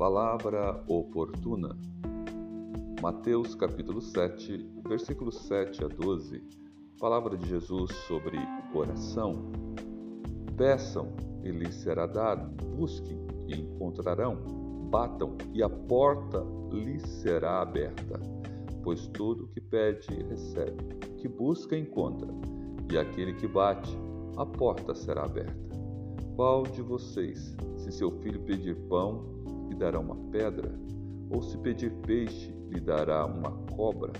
Palavra oportuna. Mateus capítulo 7, versículos 7 a 12. Palavra de Jesus sobre oração. Peçam e lhes será dado. Busquem e encontrarão. Batam e a porta lhes será aberta. Pois tudo que pede recebe, que busca encontra, e aquele que bate, a porta será aberta. Qual de vocês, se seu filho pedir pão, dará uma pedra? Ou se pedir peixe, lhe dará uma cobra?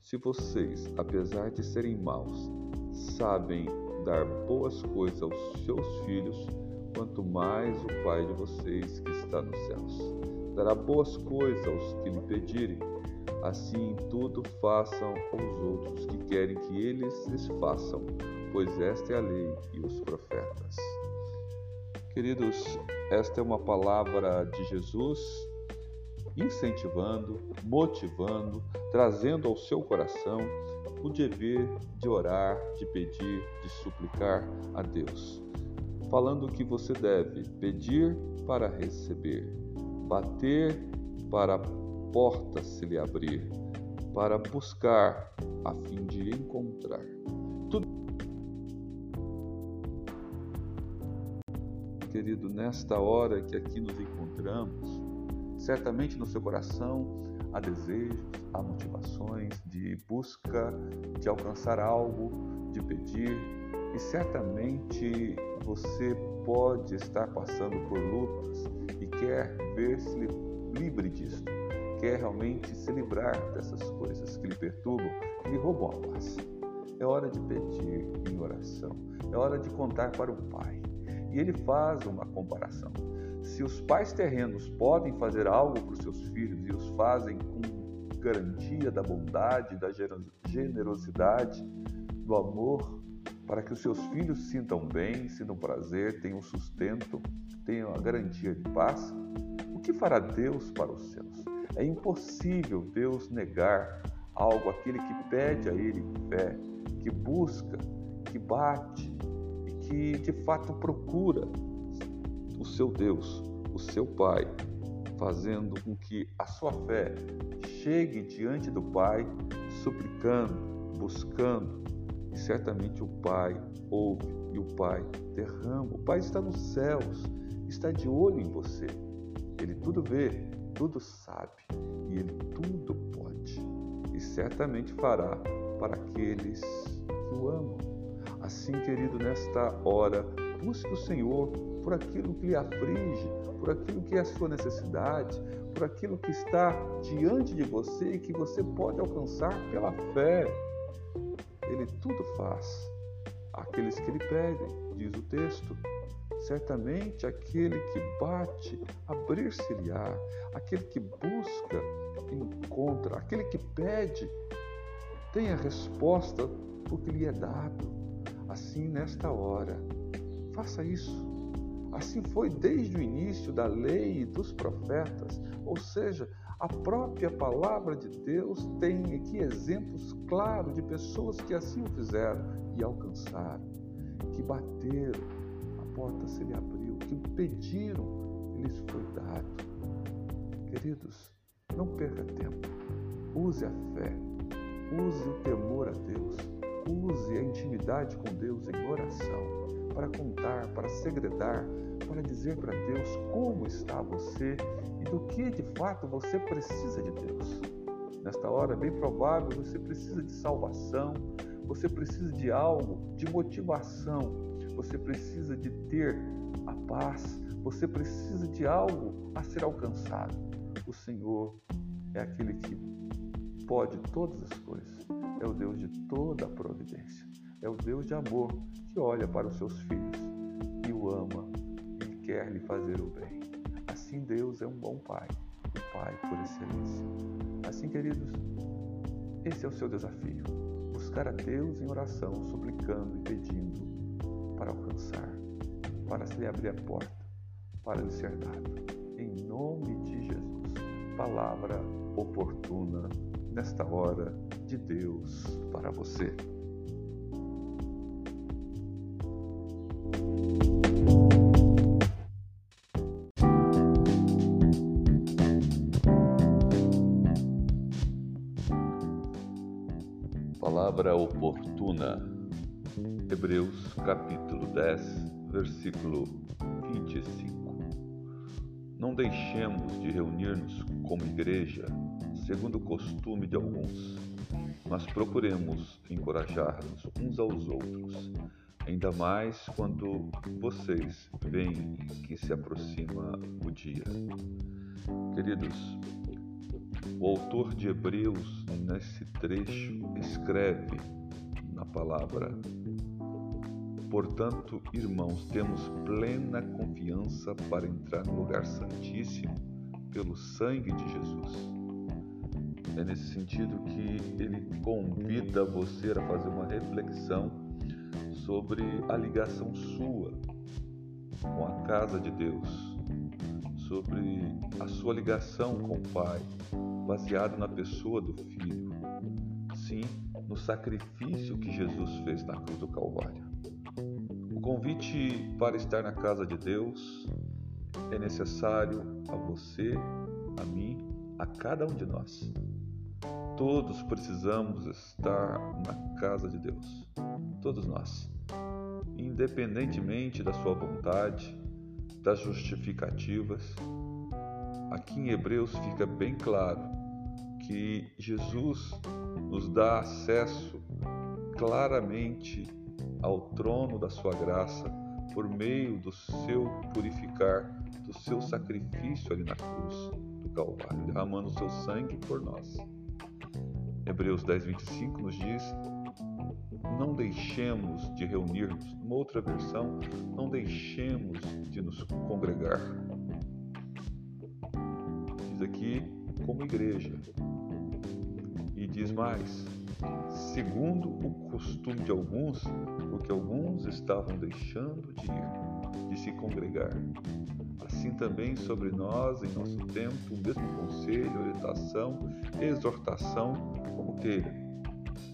Se vocês, apesar de serem maus, sabem dar boas coisas aos seus filhos, quanto mais o Pai de vocês que está nos céus dará boas coisas aos que lhe pedirem. Assim, tudo façam aos outros que querem que eles lhes façam, pois esta é a lei e os profetas. Queridos, esta é uma palavra de Jesus incentivando, motivando, trazendo ao seu coração o dever de orar, de pedir, de suplicar a Deus. Falando que você deve pedir para receber, bater para a porta se lhe abrir, para buscar a fim de encontrar. Tudo querido, nesta hora que aqui nos encontramos, certamente no seu coração há desejos, há motivações de busca, de alcançar algo, de pedir, e certamente você pode estar passando por lutas e quer ver-se livre disso, quer realmente se livrar dessas coisas que lhe perturbam, que lhe roubam a paz. É hora de pedir em oração, é hora de contar para o Pai. E ele faz uma comparação. Se os pais terrenos podem fazer algo para os seus filhos e os fazem com garantia da bondade, da generosidade, do amor, para que os seus filhos sintam bem, sintam prazer, tenham sustento, tenham a garantia de paz, o que fará Deus para os céus? É impossível Deus negar algo àquele que pede a Ele fé, que busca, que bate, que de fato procura o seu Deus, o seu Pai, fazendo com que a sua fé chegue diante do Pai, suplicando, buscando, e certamente o Pai ouve e o Pai derrama. O Pai está nos céus, está de olho em você. Ele tudo vê, tudo sabe e ele tudo pode. E certamente fará para aqueles que o amam. Assim, querido, nesta hora, busque o Senhor por aquilo que lhe aflige, por aquilo que é a sua necessidade, por aquilo que está diante de você e que você pode alcançar pela fé. Ele tudo faz. Aqueles que lhe pedem, diz o texto, certamente aquele que bate, abrir-se-lhe-á, aquele que busca, encontra, aquele que pede, tem a resposta porque lhe é dado assim nesta hora. Faça isso. Assim foi desde o início da lei e dos profetas, ou seja, a própria palavra de Deus tem aqui exemplos claros de pessoas que assim o fizeram e alcançaram, que bateram, a porta se lhe abriu, que pediram e lhes foi dado. Queridos, não perca tempo. Use a fé, use o temor a Deus, Use a intimidade com Deus em oração para contar, para segredar, para dizer para Deus como está você e do que de fato você precisa de Deus. Nesta hora, é bem provável, você precisa de salvação, você precisa de algo, de motivação, você precisa de ter a paz, você precisa de algo a ser alcançado. O Senhor é aquele que pode todas as coisas é o Deus de toda a providência. É o Deus de amor que olha para os seus filhos e o ama e quer lhe fazer o bem. Assim Deus é um bom Pai, o Pai por excelência. Assim, queridos, esse é o seu desafio. Buscar a Deus em oração, suplicando e pedindo para alcançar, para se lhe abrir a porta, para lhe ser dado. Em nome de Jesus. Palavra oportuna nesta hora de Deus para você. Palavra oportuna, Hebreus capítulo 10, versículo 25. Não deixemos de reunir-nos como igreja segundo o costume de alguns, mas procuremos encorajar-nos uns aos outros, ainda mais quando vocês veem que se aproxima o dia. Queridos, o autor de Hebreus, nesse trecho, escreve na palavra: Portanto, irmãos, temos plena confiança para entrar no lugar santíssimo pelo sangue de Jesus. É nesse sentido que ele convida você a fazer uma reflexão sobre a ligação sua com a casa de Deus sobre a sua ligação com o Pai, baseado na pessoa do Filho. Sim, no sacrifício que Jesus fez na cruz do Calvário. O convite para estar na casa de Deus é necessário a você, a mim, a cada um de nós. Todos precisamos estar na casa de Deus. Todos nós. Independentemente da sua vontade, das justificativas. Aqui em Hebreus fica bem claro que Jesus nos dá acesso claramente ao trono da sua graça por meio do seu purificar, do seu sacrifício ali na cruz do Calvário, derramando o seu sangue por nós. Hebreus 10, 25 nos diz não deixemos de reunir-nos. Uma outra versão, não deixemos de nos congregar. Diz aqui como igreja. E diz mais, segundo o costume de alguns, porque alguns estavam deixando de ir, de se congregar. Assim também sobre nós, em nosso tempo, o mesmo conselho, orientação, exortação,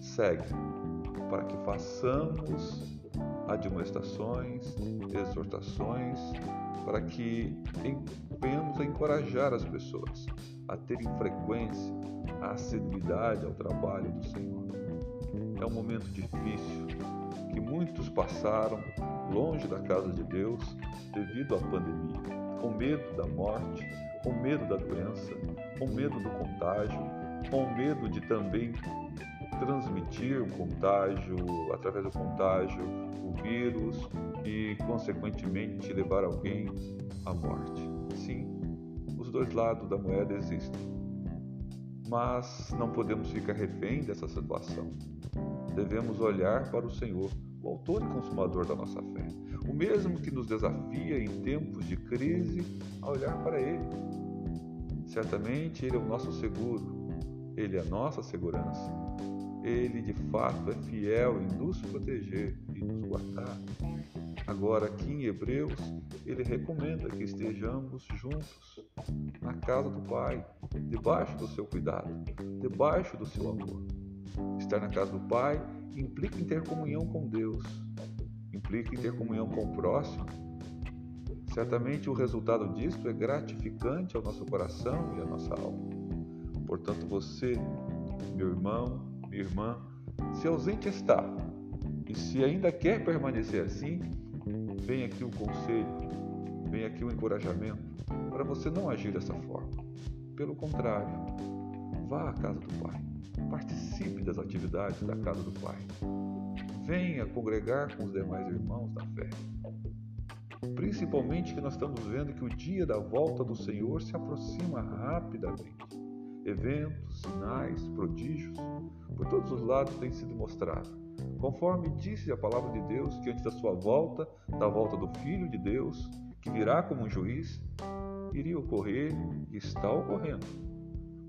Segue para que façamos admoestações, exortações, para que venhamos a encorajar as pessoas a terem frequência, a assiduidade ao trabalho do Senhor. É um momento difícil que muitos passaram longe da casa de Deus devido à pandemia, com medo da morte, com medo da doença, com medo do contágio, com medo de também transmitir o contágio, através do contágio, o vírus e, consequentemente, levar alguém à morte. Sim, os dois lados da moeda existem. Mas não podemos ficar refém dessa situação. Devemos olhar para o Senhor, o autor e consumador da nossa fé, o mesmo que nos desafia em tempos de crise a olhar para Ele. Certamente Ele é o nosso seguro, Ele é nossa segurança ele de fato é fiel em nos proteger e nos guardar. Agora, aqui em Hebreus, ele recomenda que estejamos juntos na casa do Pai, debaixo do seu cuidado, debaixo do seu amor. Estar na casa do Pai implica em ter comunhão com Deus, implica em ter comunhão com o próximo. Certamente o resultado disso é gratificante ao nosso coração e à nossa alma. Portanto, você, meu irmão, minha irmã, se ausente está e se ainda quer permanecer assim, vem aqui o conselho, vem aqui o encorajamento para você não agir dessa forma. Pelo contrário, vá à casa do Pai, participe das atividades da casa do Pai, venha congregar com os demais irmãos da fé. Principalmente que nós estamos vendo que o dia da volta do Senhor se aproxima rapidamente eventos, sinais, prodígios, por todos os lados têm sido mostrados. Conforme disse a palavra de Deus, que antes da sua volta, da volta do Filho de Deus, que virá como um juiz, iria ocorrer e está ocorrendo.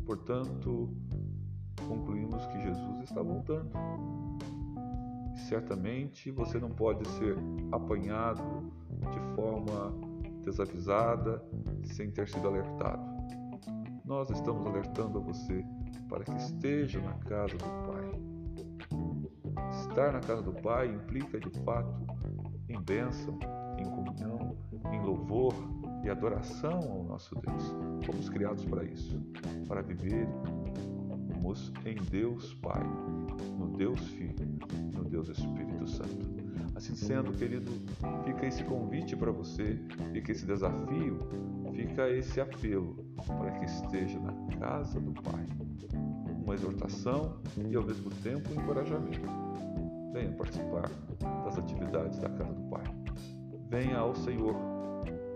Portanto, concluímos que Jesus está voltando. Certamente você não pode ser apanhado de forma desavisada, sem ter sido alertado nós estamos alertando a você para que esteja na casa do Pai. Estar na casa do Pai implica de fato em bênção, em comunhão, em louvor e adoração ao nosso Deus. Fomos criados para isso, para viver cremos em Deus Pai, no Deus Filho, no Deus Espírito Santo. Assim sendo, querido, fica esse convite para você, fica esse desafio, fica esse apelo para que esteja na casa do Pai. Uma exortação e ao mesmo tempo um encorajamento. Venha participar das atividades da casa do Pai. Venha ao Senhor,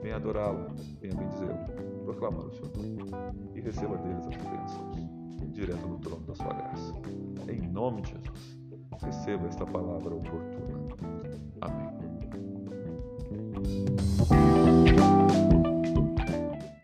venha adorá-lo, venha bendizê-lo, proclamar o seu nome e receba deles as bênçãos, direto no trono da sua graça. Em nome de Jesus, receba esta palavra oportuna. Amém.